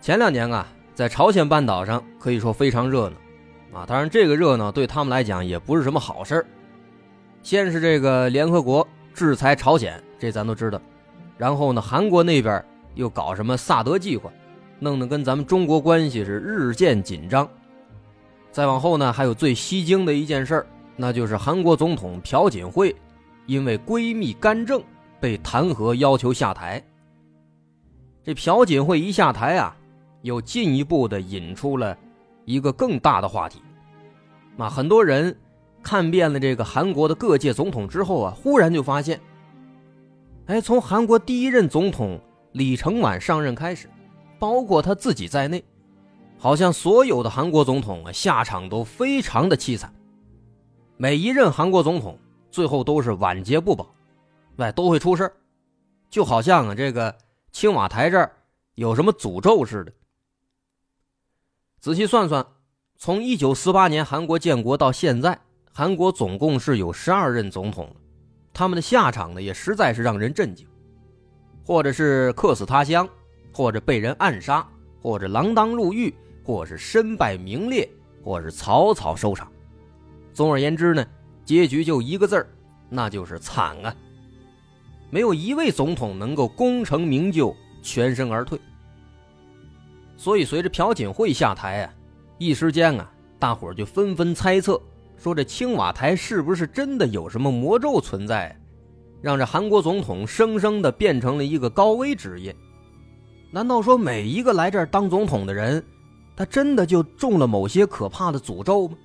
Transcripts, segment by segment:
前两年啊，在朝鲜半岛上可以说非常热闹啊。当然，这个热闹对他们来讲也不是什么好事儿。先是这个联合国制裁朝鲜，这咱都知道。然后呢，韩国那边又搞什么萨德计划，弄得跟咱们中国关系是日渐紧张。再往后呢，还有最吸睛的一件事，那就是韩国总统朴槿惠因为闺蜜干政被弹劾，要求下台。这朴槿惠一下台啊。又进一步的引出了一个更大的话题，啊，很多人看遍了这个韩国的各界总统之后啊，忽然就发现，哎，从韩国第一任总统李承晚上任开始，包括他自己在内，好像所有的韩国总统啊下场都非常的凄惨，每一任韩国总统最后都是晚节不保，哎，都会出事就好像啊这个青瓦台这儿有什么诅咒似的。仔细算算，从一九四八年韩国建国到现在，韩国总共是有十二任总统了，他们的下场呢也实在是让人震惊，或者是客死他乡，或者被人暗杀，或者锒铛入狱，或是身败名裂，或是草草收场。总而言之呢，结局就一个字儿，那就是惨啊！没有一位总统能够功成名就，全身而退。所以，随着朴槿惠下台啊，一时间啊，大伙就纷纷猜测，说这青瓦台是不是真的有什么魔咒存在，让这韩国总统生生的变成了一个高危职业？难道说每一个来这儿当总统的人，他真的就中了某些可怕的诅咒吗？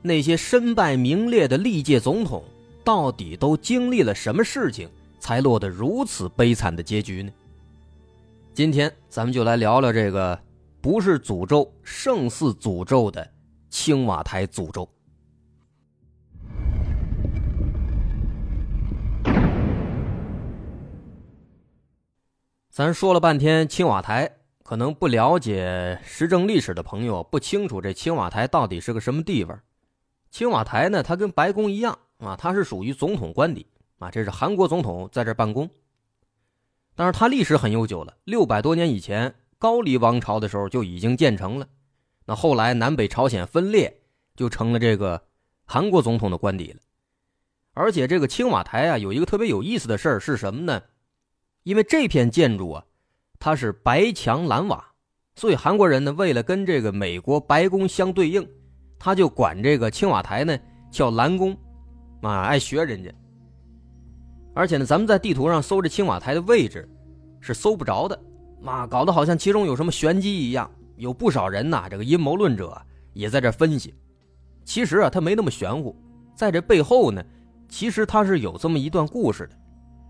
那些身败名裂的历届总统，到底都经历了什么事情，才落得如此悲惨的结局呢？今天咱们就来聊聊这个不是诅咒胜似诅咒的青瓦台诅咒。咱说了半天青瓦台，可能不了解时政历史的朋友不清楚这青瓦台到底是个什么地方。青瓦台呢，它跟白宫一样啊，它是属于总统官邸啊，这是韩国总统在这办公。但是它历史很悠久了，六百多年以前，高丽王朝的时候就已经建成了。那后来南北朝鲜分裂，就成了这个韩国总统的官邸了。而且这个青瓦台啊，有一个特别有意思的事儿是什么呢？因为这片建筑啊，它是白墙蓝瓦，所以韩国人呢，为了跟这个美国白宫相对应，他就管这个青瓦台呢叫蓝宫，啊，爱学人家。而且呢，咱们在地图上搜这青瓦台的位置，是搜不着的，啊，搞得好像其中有什么玄机一样。有不少人呐，这个阴谋论者也在这分析，其实啊，它没那么玄乎，在这背后呢，其实它是有这么一段故事的，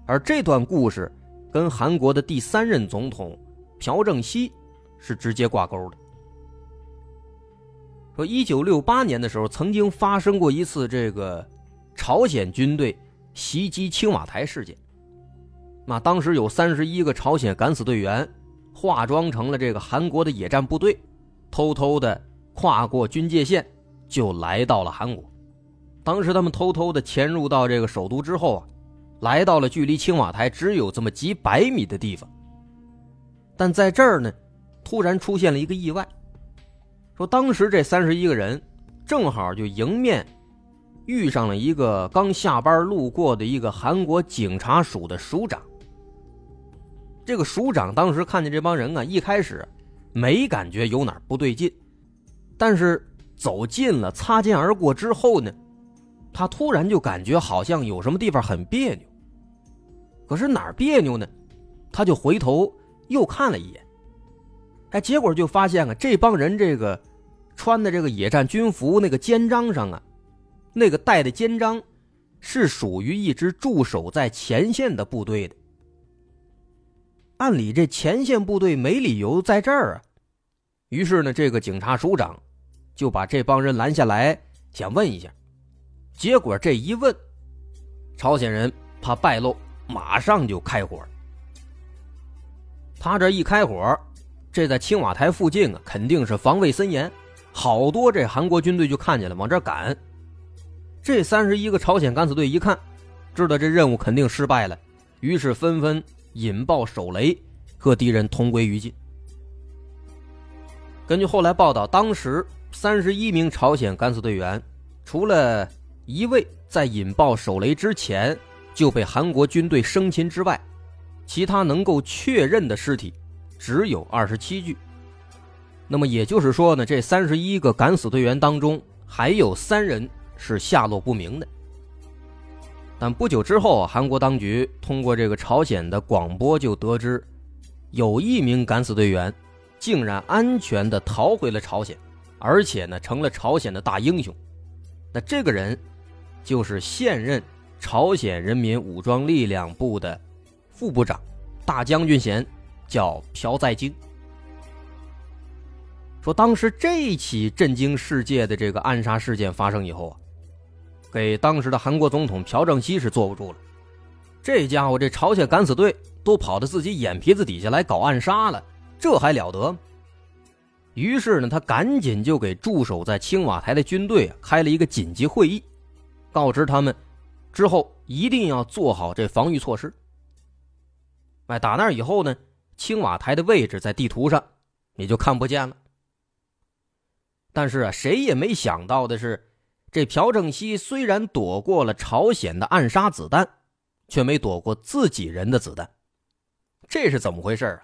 而这段故事跟韩国的第三任总统朴正熙是直接挂钩的。说一九六八年的时候，曾经发生过一次这个朝鲜军队。袭击青瓦台事件，那当时有三十一个朝鲜敢死队员，化妆成了这个韩国的野战部队，偷偷的跨过军界线，就来到了韩国。当时他们偷偷的潜入到这个首都之后啊，来到了距离青瓦台只有这么几百米的地方。但在这儿呢，突然出现了一个意外，说当时这三十一个人正好就迎面。遇上了一个刚下班路过的一个韩国警察署的署长。这个署长当时看见这帮人啊，一开始没感觉有哪不对劲，但是走近了擦肩而过之后呢，他突然就感觉好像有什么地方很别扭。可是哪儿别扭呢？他就回头又看了一眼，哎，结果就发现啊，这帮人这个穿的这个野战军服那个肩章上啊。那个带的肩章，是属于一支驻守在前线的部队的。按理这前线部队没理由在这儿啊。于是呢，这个警察署长就把这帮人拦下来，想问一下。结果这一问，朝鲜人怕败露，马上就开火。他这一开火，这在青瓦台附近啊，肯定是防卫森严，好多这韩国军队就看见了，往这赶。这三十一个朝鲜敢死队一看，知道这任务肯定失败了，于是纷纷引爆手雷，和敌人同归于尽。根据后来报道，当时三十一名朝鲜敢死队员，除了一位在引爆手雷之前就被韩国军队生擒之外，其他能够确认的尸体只有二十七具。那么也就是说呢，这三十一个敢死队员当中，还有三人。是下落不明的，但不久之后，韩国当局通过这个朝鲜的广播就得知，有一名敢死队员竟然安全的逃回了朝鲜，而且呢成了朝鲜的大英雄。那这个人就是现任朝鲜人民武装力量部的副部长，大将军衔，叫朴在京。说当时这起震惊世界的这个暗杀事件发生以后啊。给当时的韩国总统朴正熙是坐不住了，这家伙这朝鲜敢死队都跑到自己眼皮子底下来搞暗杀了，这还了得？于是呢，他赶紧就给驻守在青瓦台的军队开了一个紧急会议，告知他们之后一定要做好这防御措施。哎，打那以后呢，青瓦台的位置在地图上也就看不见了。但是啊，谁也没想到的是。这朴正熙虽然躲过了朝鲜的暗杀子弹，却没躲过自己人的子弹，这是怎么回事啊？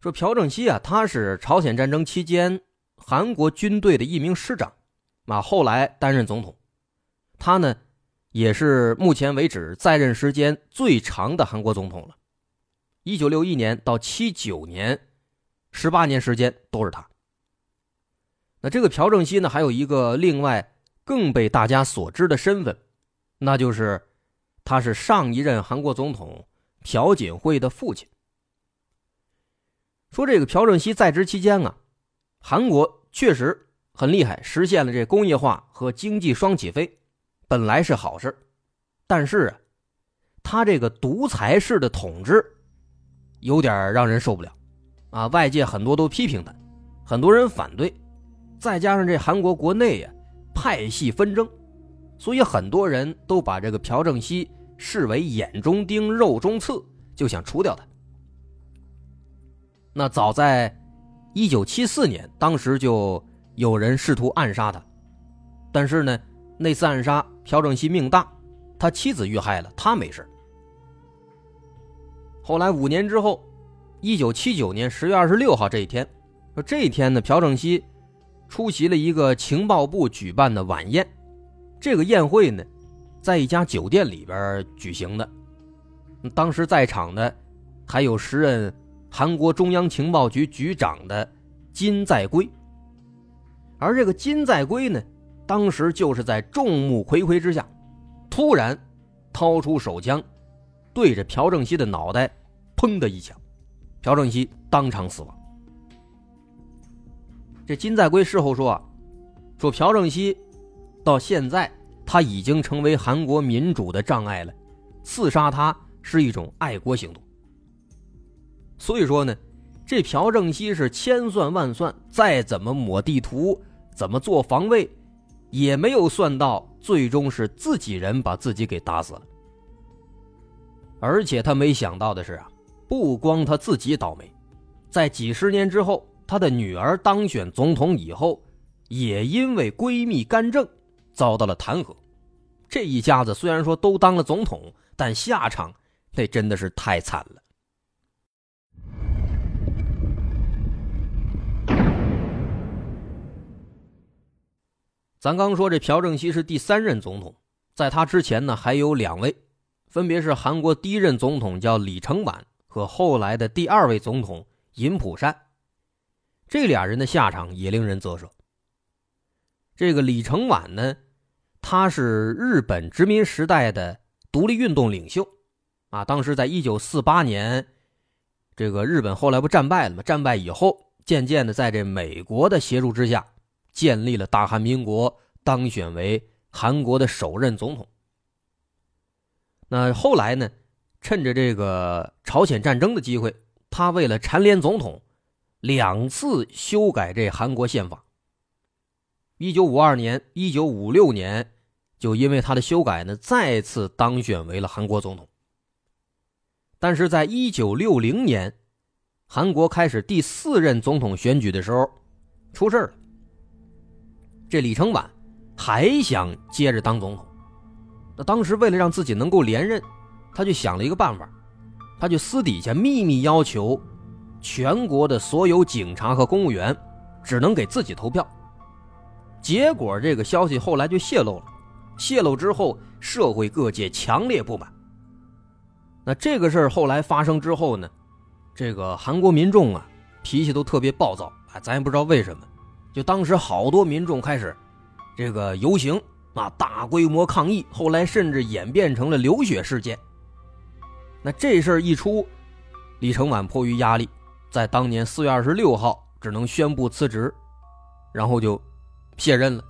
说朴正熙啊，他是朝鲜战争期间韩国军队的一名师长，啊，后来担任总统，他呢也是目前为止在任时间最长的韩国总统了，一九六一年到七九年，十八年时间都是他。那这个朴正熙呢，还有一个另外更被大家所知的身份，那就是他是上一任韩国总统朴槿惠的父亲。说这个朴正熙在职期间啊，韩国确实很厉害，实现了这工业化和经济双起飞，本来是好事但是啊，他这个独裁式的统治有点让人受不了啊，外界很多都批评他，很多人反对。再加上这韩国国内呀派系纷争，所以很多人都把这个朴正熙视为眼中钉、肉中刺，就想除掉他。那早在一九七四年，当时就有人试图暗杀他，但是呢，那次暗杀朴正熙命大，他妻子遇害了，他没事。后来五年之后，一九七九年十月二十六号这一天，说这一天呢，朴正熙。出席了一个情报部举办的晚宴，这个宴会呢，在一家酒店里边举行的。当时在场的还有时任韩国中央情报局局长的金在圭，而这个金在圭呢，当时就是在众目睽睽之下，突然掏出手枪，对着朴正熙的脑袋，砰的一枪，朴正熙当场死亡。这金在圭事后说，说朴正熙到现在他已经成为韩国民主的障碍了，刺杀他是一种爱国行动。所以说呢，这朴正熙是千算万算，再怎么抹地图，怎么做防卫，也没有算到最终是自己人把自己给打死了。而且他没想到的是啊，不光他自己倒霉，在几十年之后。她的女儿当选总统以后，也因为闺蜜干政遭到了弹劾。这一家子虽然说都当了总统，但下场那真的是太惨了。咱刚说这朴正熙是第三任总统，在他之前呢还有两位，分别是韩国第一任总统叫李承晚和后来的第二位总统尹普善。这俩人的下场也令人啧舌。这个李承晚呢，他是日本殖民时代的独立运动领袖，啊，当时在一九四八年，这个日本后来不战败了吗？战败以后，渐渐的在这美国的协助之下，建立了大韩民国，当选为韩国的首任总统。那后来呢，趁着这个朝鲜战争的机会，他为了蝉联总统，两次修改这韩国宪法。一九五二年、一九五六年，就因为他的修改呢，再次当选为了韩国总统。但是在一九六零年，韩国开始第四任总统选举的时候，出事了。这李承晚还想接着当总统，那当时为了让自己能够连任，他就想了一个办法，他就私底下秘密要求全国的所有警察和公务员只能给自己投票。结果这个消息后来就泄露了，泄露之后，社会各界强烈不满。那这个事儿后来发生之后呢，这个韩国民众啊，脾气都特别暴躁啊，咱也不知道为什么，就当时好多民众开始这个游行啊，大规模抗议，后来甚至演变成了流血事件。那这事儿一出，李承晚迫于压力，在当年四月二十六号只能宣布辞职，然后就。卸任了，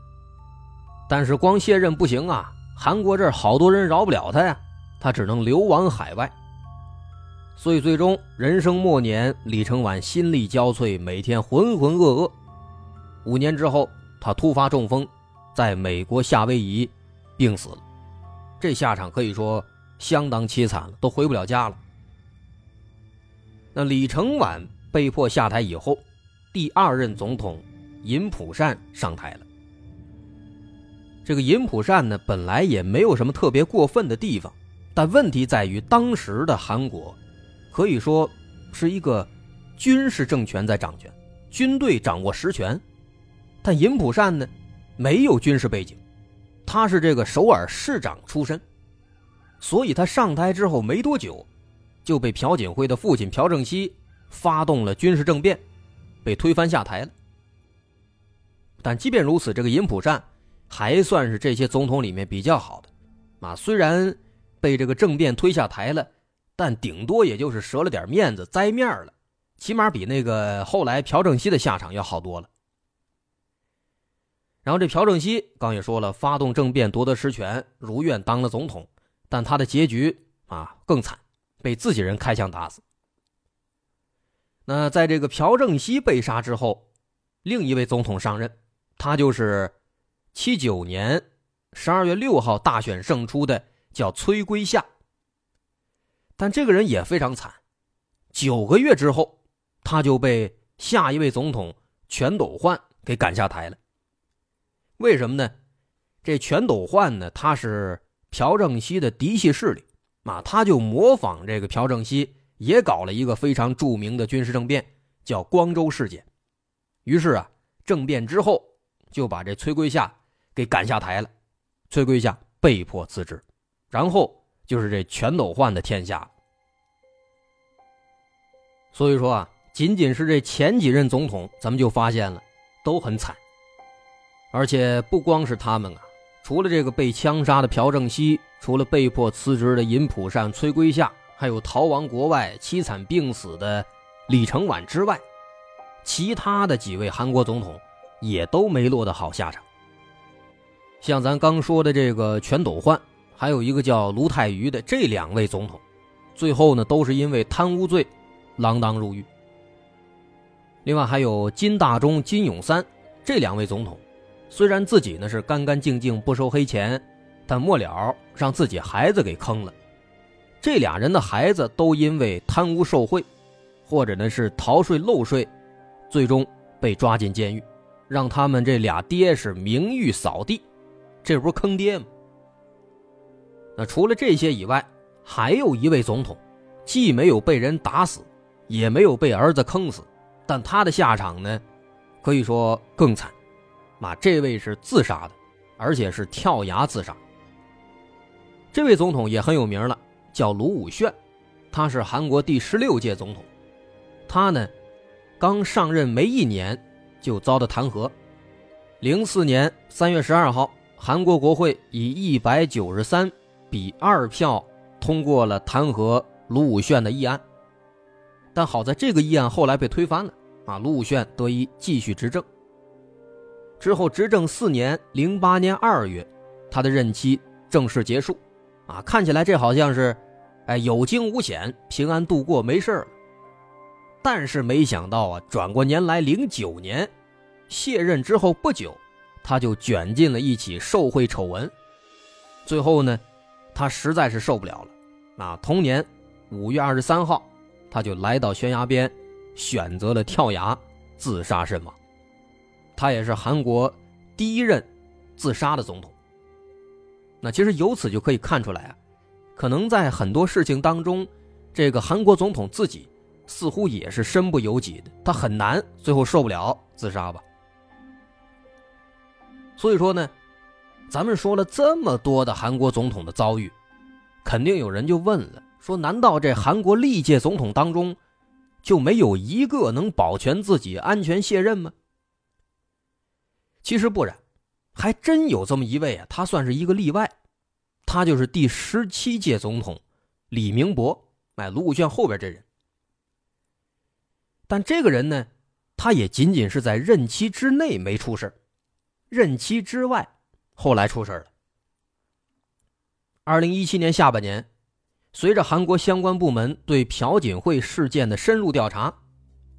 但是光卸任不行啊！韩国这儿好多人饶不了他呀，他只能流亡海外。所以最终人生末年，李承晚心力交瘁，每天浑浑噩噩。五年之后，他突发中风，在美国夏威夷病死了。这下场可以说相当凄惨了，都回不了家了。那李承晚被迫下台以后，第二任总统。尹普善上台了。这个尹普善呢，本来也没有什么特别过分的地方，但问题在于当时的韩国，可以说是一个军事政权在掌权，军队掌握实权。但尹普善呢，没有军事背景，他是这个首尔市长出身，所以他上台之后没多久，就被朴槿惠的父亲朴正熙发动了军事政变，被推翻下台了。但即便如此，这个尹普善还算是这些总统里面比较好的，啊，虽然被这个政变推下台了，但顶多也就是折了点面子、栽面了，起码比那个后来朴正熙的下场要好多了。然后这朴正熙刚也说了，发动政变夺得实权，如愿当了总统，但他的结局啊更惨，被自己人开枪打死。那在这个朴正熙被杀之后，另一位总统上任。他就是七九年十二月六号大选胜出的，叫崔圭夏。但这个人也非常惨，九个月之后，他就被下一位总统全斗焕给赶下台了。为什么呢？这全斗焕呢，他是朴正熙的嫡系势力啊，他就模仿这个朴正熙，也搞了一个非常著名的军事政变，叫光州事件。于是啊，政变之后。就把这崔圭夏给赶下台了，崔圭夏被迫辞职，然后就是这全斗焕的天下。所以说啊，仅仅是这前几任总统，咱们就发现了都很惨，而且不光是他们啊，除了这个被枪杀的朴正熙，除了被迫辞职的尹普善、崔圭夏，还有逃亡国外凄惨病死的李承晚之外，其他的几位韩国总统。也都没落得好下场。像咱刚说的这个全斗焕，还有一个叫卢泰愚的这两位总统，最后呢都是因为贪污罪，锒铛入狱。另外还有金大中、金永三这两位总统，虽然自己呢是干干净净不收黑钱，但末了让自己孩子给坑了。这俩人的孩子都因为贪污受贿，或者呢是逃税漏税，最终被抓进监狱。让他们这俩爹是名誉扫地，这不是坑爹吗？那除了这些以外，还有一位总统，既没有被人打死，也没有被儿子坑死，但他的下场呢，可以说更惨。啊，这位是自杀的，而且是跳崖自杀。这位总统也很有名了，叫卢武铉，他是韩国第十六届总统。他呢，刚上任没一年。就遭到弹劾。零四年三月十二号，韩国国会以一百九十三比二票通过了弹劾卢武铉的议案。但好在这个议案后来被推翻了啊，卢武铉得以继续执政。之后执政四年，零八年二月，他的任期正式结束，啊，看起来这好像是，哎，有惊无险，平安度过，没事了。但是没想到啊，转过年来，零九年卸任之后不久，他就卷进了一起受贿丑闻。最后呢，他实在是受不了了，啊，同年五月二十三号，他就来到悬崖边，选择了跳崖自杀身亡。他也是韩国第一任自杀的总统。那其实由此就可以看出来啊，可能在很多事情当中，这个韩国总统自己似乎也是身不由己的，他很难最后受不了自杀吧。所以说呢，咱们说了这么多的韩国总统的遭遇，肯定有人就问了：说难道这韩国历届总统当中就没有一个能保全自己安全卸任吗？其实不然，还真有这么一位啊，他算是一个例外，他就是第十七届总统李明博，哎，卢武铉后边这人。但这个人呢，他也仅仅是在任期之内没出事任期之外后来出事了。二零一七年下半年，随着韩国相关部门对朴槿惠事件的深入调查，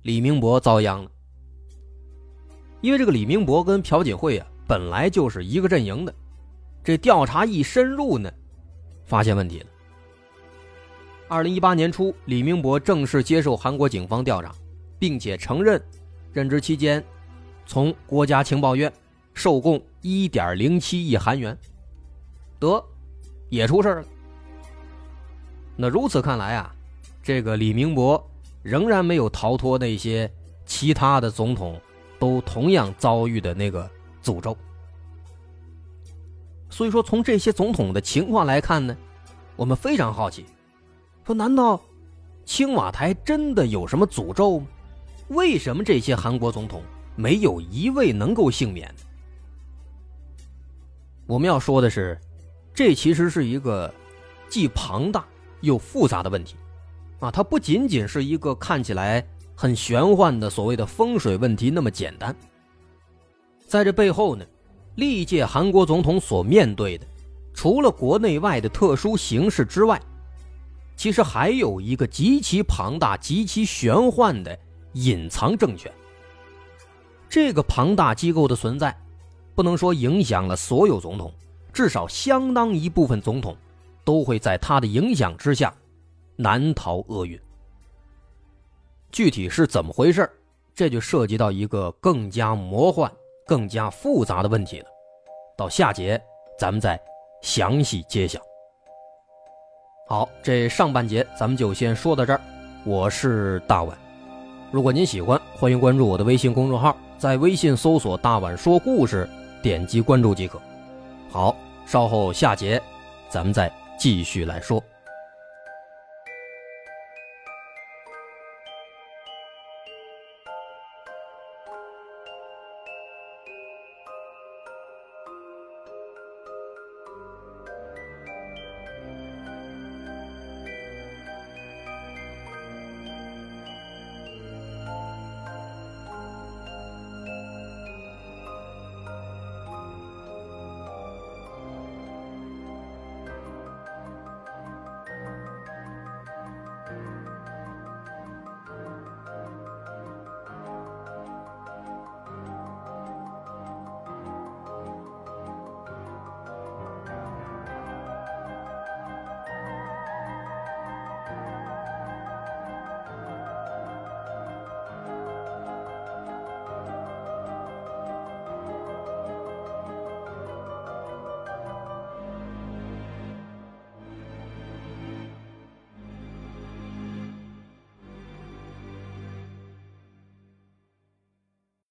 李明博遭殃了。因为这个李明博跟朴槿惠啊本来就是一个阵营的，这调查一深入呢，发现问题了。二零一八年初，李明博正式接受韩国警方调查，并且承认，任职期间从国家情报院受供一点零七亿韩元，得也出事了。那如此看来啊，这个李明博仍然没有逃脱那些其他的总统。都同样遭遇的那个诅咒，所以说从这些总统的情况来看呢，我们非常好奇，说难道青瓦台真的有什么诅咒吗？为什么这些韩国总统没有一位能够幸免？我们要说的是，这其实是一个既庞大又复杂的问题，啊，它不仅仅是一个看起来。很玄幻的所谓的风水问题那么简单，在这背后呢，历届韩国总统所面对的，除了国内外的特殊形势之外，其实还有一个极其庞大、极其玄幻的隐藏政权。这个庞大机构的存在，不能说影响了所有总统，至少相当一部分总统都会在他的影响之下难逃厄运。具体是怎么回事这就涉及到一个更加魔幻、更加复杂的问题了。到下节咱们再详细揭晓。好，这上半节咱们就先说到这儿。我是大碗，如果您喜欢，欢迎关注我的微信公众号，在微信搜索“大碗说故事”，点击关注即可。好，稍后下节咱们再继续来说。